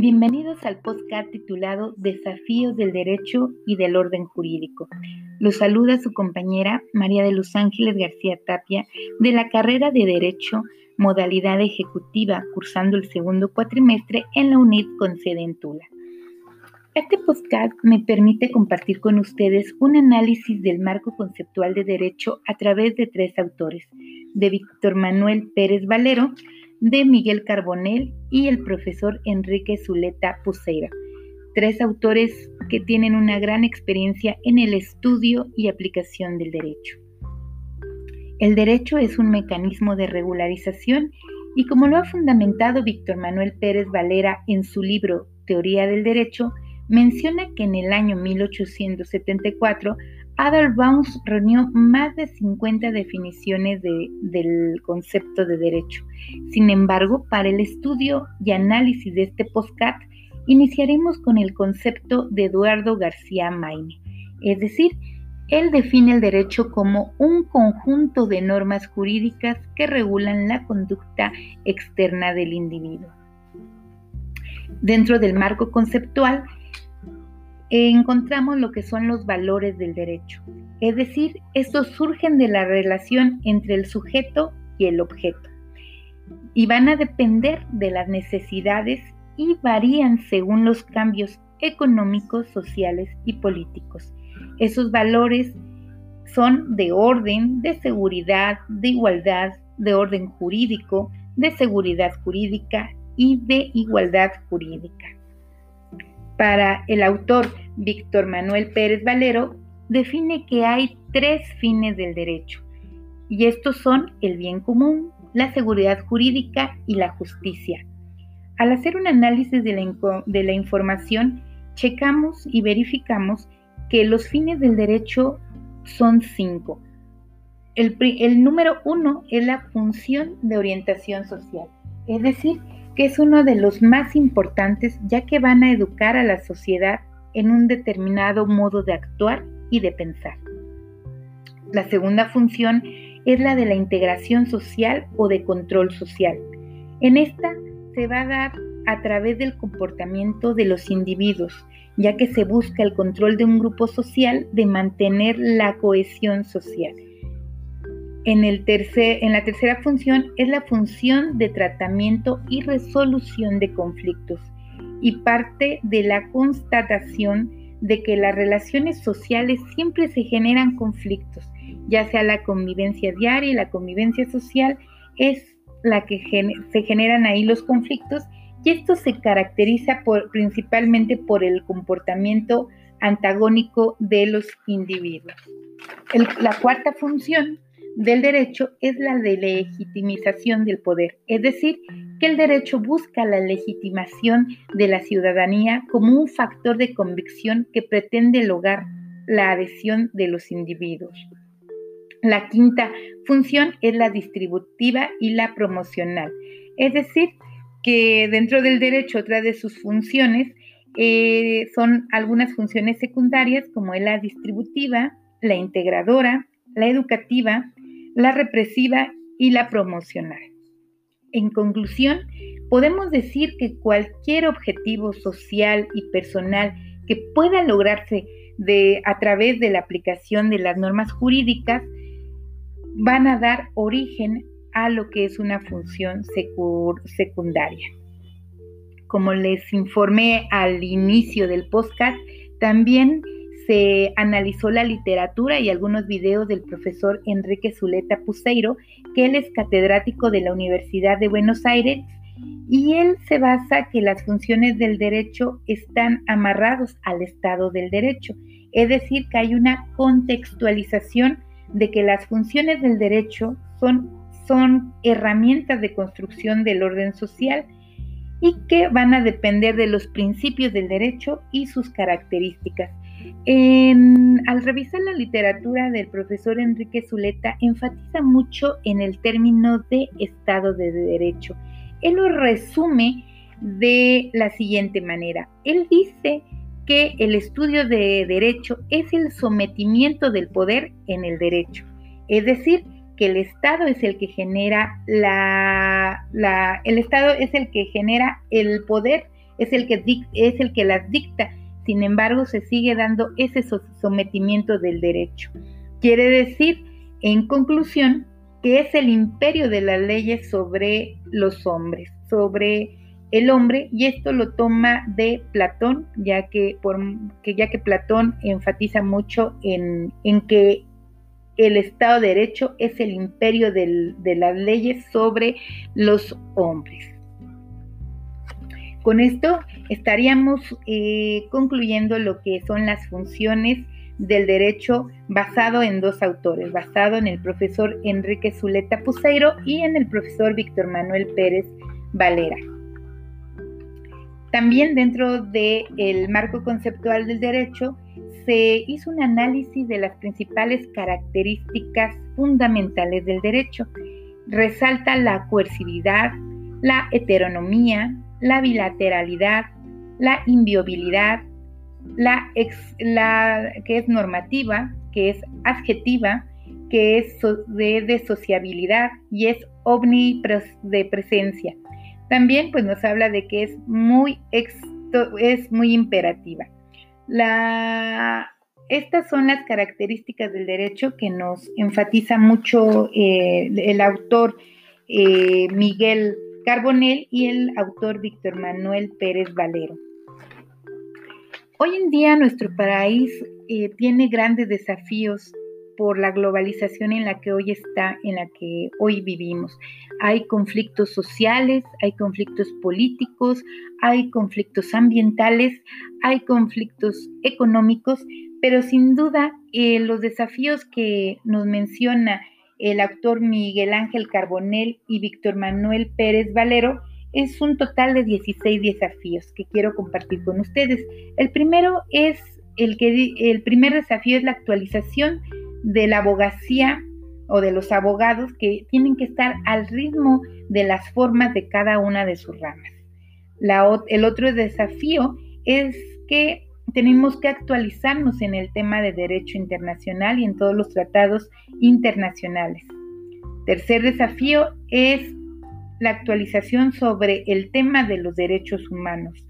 Bienvenidos al podcast titulado Desafíos del Derecho y del Orden Jurídico. Los saluda su compañera María de Los Ángeles García Tapia de la carrera de Derecho, modalidad ejecutiva, cursando el segundo cuatrimestre en la UNID con sede en Tula. Este podcast me permite compartir con ustedes un análisis del marco conceptual de derecho a través de tres autores, de Víctor Manuel Pérez Valero, de Miguel Carbonell y el profesor Enrique Zuleta Puceira, tres autores que tienen una gran experiencia en el estudio y aplicación del derecho. El derecho es un mecanismo de regularización y como lo ha fundamentado Víctor Manuel Pérez Valera en su libro Teoría del Derecho, menciona que en el año 1874 Adolf reunió más de 50 definiciones del concepto de derecho. Sin embargo, para el estudio y análisis de este postcat, iniciaremos con el concepto de Eduardo García Maine, es decir, él define el derecho como un conjunto de normas jurídicas que regulan la conducta externa del individuo. Dentro del marco conceptual, encontramos lo que son los valores del derecho. Es decir, estos surgen de la relación entre el sujeto y el objeto y van a depender de las necesidades y varían según los cambios económicos, sociales y políticos. Esos valores son de orden, de seguridad, de igualdad, de orden jurídico, de seguridad jurídica y de igualdad jurídica. Para el autor Víctor Manuel Pérez Valero, define que hay tres fines del derecho, y estos son el bien común, la seguridad jurídica y la justicia. Al hacer un análisis de la, información, checamos y verificamos que los fines del derecho son cinco. El, el número uno es la función de orientación social, es decir, que es uno de los más importantes ya que van a educar a la sociedad en un determinado modo de actuar y de pensar. La segunda función es la de la integración social o de control social. En esta se va a dar a través del comportamiento de los individuos, ya que se busca el control de un grupo social de mantener la cohesión social. En, el tercer, en la tercera función es la función de tratamiento y resolución de conflictos y parte de la constatación de que las relaciones sociales siempre se generan conflictos, ya sea la convivencia diaria y la convivencia social es la que se generan ahí los conflictos y esto se caracteriza principalmente por el comportamiento antagónico de los individuos. la cuarta función del derecho es la de legitimización del poder, es decir, que el derecho busca la legitimación de la ciudadanía como un factor de convicción que pretende lograr la adhesión de los individuos. La quinta función es la distributiva y la promocional, es decir, que dentro del derecho otra de sus funciones eh, son algunas funciones secundarias como es la distributiva, la integradora, la educativa, la represiva y la promocional. En conclusión, podemos decir que cualquier objetivo social y personal que pueda lograrse de, a través de la aplicación de las normas jurídicas van a dar origen a lo que es una función secundaria. Como les informé al inicio del podcast, también se analizó la literatura y algunos videos del profesor Enrique Zuleta Puseiro, que él es catedrático de la Universidad de Buenos Aires, y él se basa que las funciones del derecho están amarrados al Estado del Derecho, es decir, que hay una contextualización de que las funciones del derecho son, son herramientas de construcción del orden social y que van a depender de los principios del derecho y sus características al revisar la literatura del profesor Enrique Zuleta, enfatiza mucho en el término de Estado de Derecho. Él lo resume de la siguiente manera. Él dice que el estudio de derecho es el sometimiento del poder en el derecho. Es decir, que el Estado es el que genera la, el Estado es el que genera el poder es el que, es el que las dicta, sin embargo se sigue dando ese sometimiento del derecho. Quiere decir, en conclusión, que es el imperio de las leyes sobre los hombres, sobre el hombre, y esto lo toma de Platón, ya que, ya que Platón enfatiza mucho en, que el Estado de Derecho es el imperio de las leyes sobre los hombres. Con esto estaríamos eh, concluyendo lo que son las funciones del derecho basado en dos autores, basado en el profesor Enrique Zuleta Puseiro y en el profesor Víctor Manuel Pérez Valera. También dentro del marco conceptual del derecho se hizo un análisis de las principales características fundamentales del derecho. Resalta la coercividad, la heteronomía, la bilateralidad, la inviolabilidad, la, que es normativa, que es adjetiva, que es de, sociabilidad y es omnipresencia. También pues nos habla de que es muy, es muy imperativa. Estas son las características del derecho que nos enfatiza mucho eh, el autor eh, Miguel Carbonell y el autor Víctor Manuel Pérez Valero. Hoy en día nuestro país eh, tiene grandes desafíos por la globalización en la que hoy está, en la que hoy vivimos. Hay conflictos sociales, hay conflictos políticos, hay conflictos ambientales, hay conflictos económicos, pero sin duda eh, los desafíos que nos menciona el autor Miguel Ángel Carbonell y Víctor Manuel Pérez Valero, es un total de 16 desafíos que quiero compartir con ustedes. El primero es el que el primer desafío es la actualización de la abogacía o de los abogados que tienen que estar al ritmo de las formas de cada una de sus ramas. el otro desafío es que tenemos que actualizarnos en el tema de derecho internacional y en todos los tratados internacionales. Tercer desafío es la actualización sobre el tema de los derechos humanos.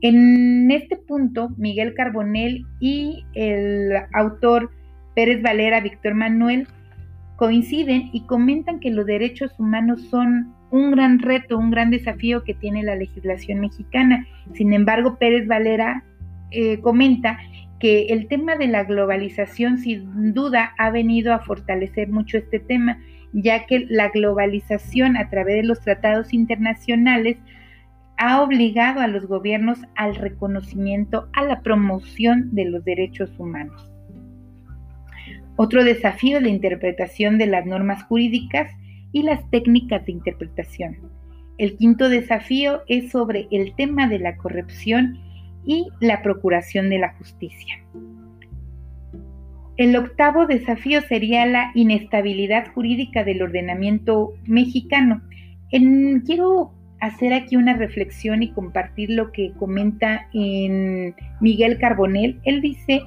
En este punto, Miguel Carbonell y el autor Pérez Valera, Víctor Manuel, coinciden y comentan que los derechos humanos son un gran reto, un gran desafío que tiene la legislación mexicana. Sin embargo, Pérez Valera eh, comenta que el tema de la globalización sin duda ha venido a fortalecer mucho este tema, ya que la globalización a través de los tratados internacionales ha obligado a los gobiernos al reconocimiento, a la promoción de los derechos humanos. Otro desafío es la interpretación de las normas jurídicas y las técnicas de interpretación. El quinto desafío es sobre el tema de la corrupción y la procuración de la justicia. El octavo desafío sería la inestabilidad jurídica del ordenamiento mexicano. quiero hacer aquí una reflexión y compartir lo que comenta en Miguel Carbonell. Él dice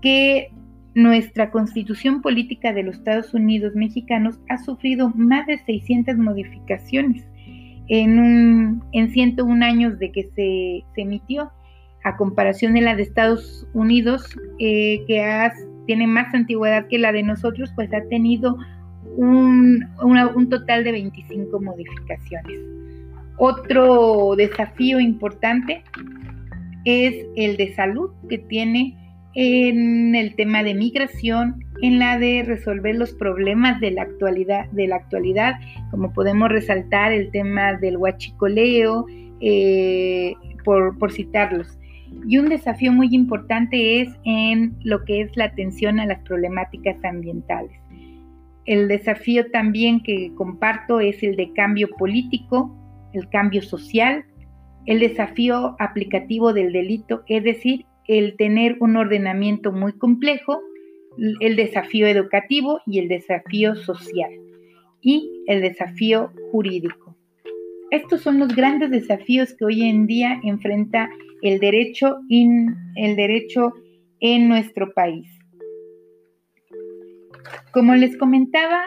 que nuestra constitución política de los Estados Unidos mexicanos ha sufrido más de 600 modificaciones en, en 101 años de que se emitió a comparación de la de Estados Unidos, eh, que tiene más antigüedad que la de nosotros, pues ha tenido un, total de 25 modificaciones. Otro desafío importante es el de salud que tiene en el tema de migración, en la de resolver los problemas de la actualidad, de la actualidad como podemos resaltar el tema del huachicoleo, eh, por citarlos. Y un desafío muy importante es en lo que es la atención a las problemáticas ambientales. El desafío también que comparto es el de cambio político, el cambio social, el desafío aplicativo del delito, es decir, el tener un ordenamiento muy complejo, el desafío educativo y el desafío social y el desafío jurídico. Estos son los grandes desafíos que hoy en día enfrenta el derecho, el derecho en nuestro país. Como les comentaba,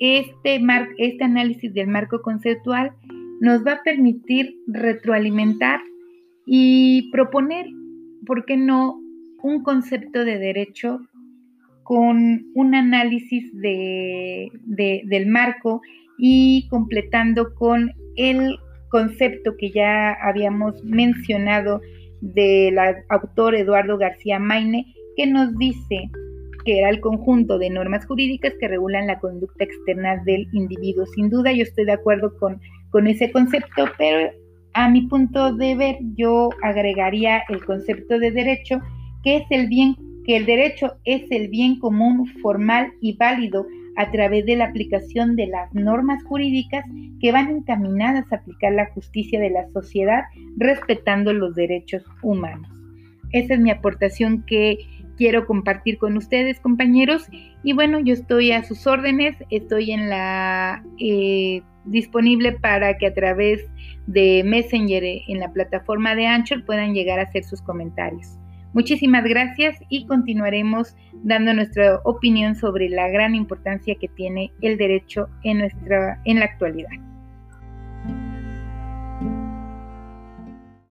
este, este análisis del marco conceptual nos va a permitir retroalimentar y proponer, ¿por qué no?, un concepto de derecho con un análisis de, del marco y completando con el concepto que ya habíamos mencionado del autor Eduardo García Maine, que nos dice que era el conjunto de normas jurídicas que regulan la conducta externa del individuo. Sin duda yo estoy de acuerdo con, con ese concepto, pero a mi punto de ver yo agregaría el concepto de derecho, que es el bien que el derecho es el bien común formal y válido a través de la aplicación de las normas jurídicas que van encaminadas a aplicar la justicia de la sociedad respetando los derechos humanos. Esa es mi aportación que quiero compartir con ustedes, compañeros. Y bueno, yo estoy a sus órdenes, estoy en la eh, disponible para que a través de Messenger en la plataforma de Anchor puedan llegar a hacer sus comentarios. Muchísimas gracias y continuaremos dando nuestra opinión sobre la gran importancia que tiene el derecho en, nuestra, en la actualidad.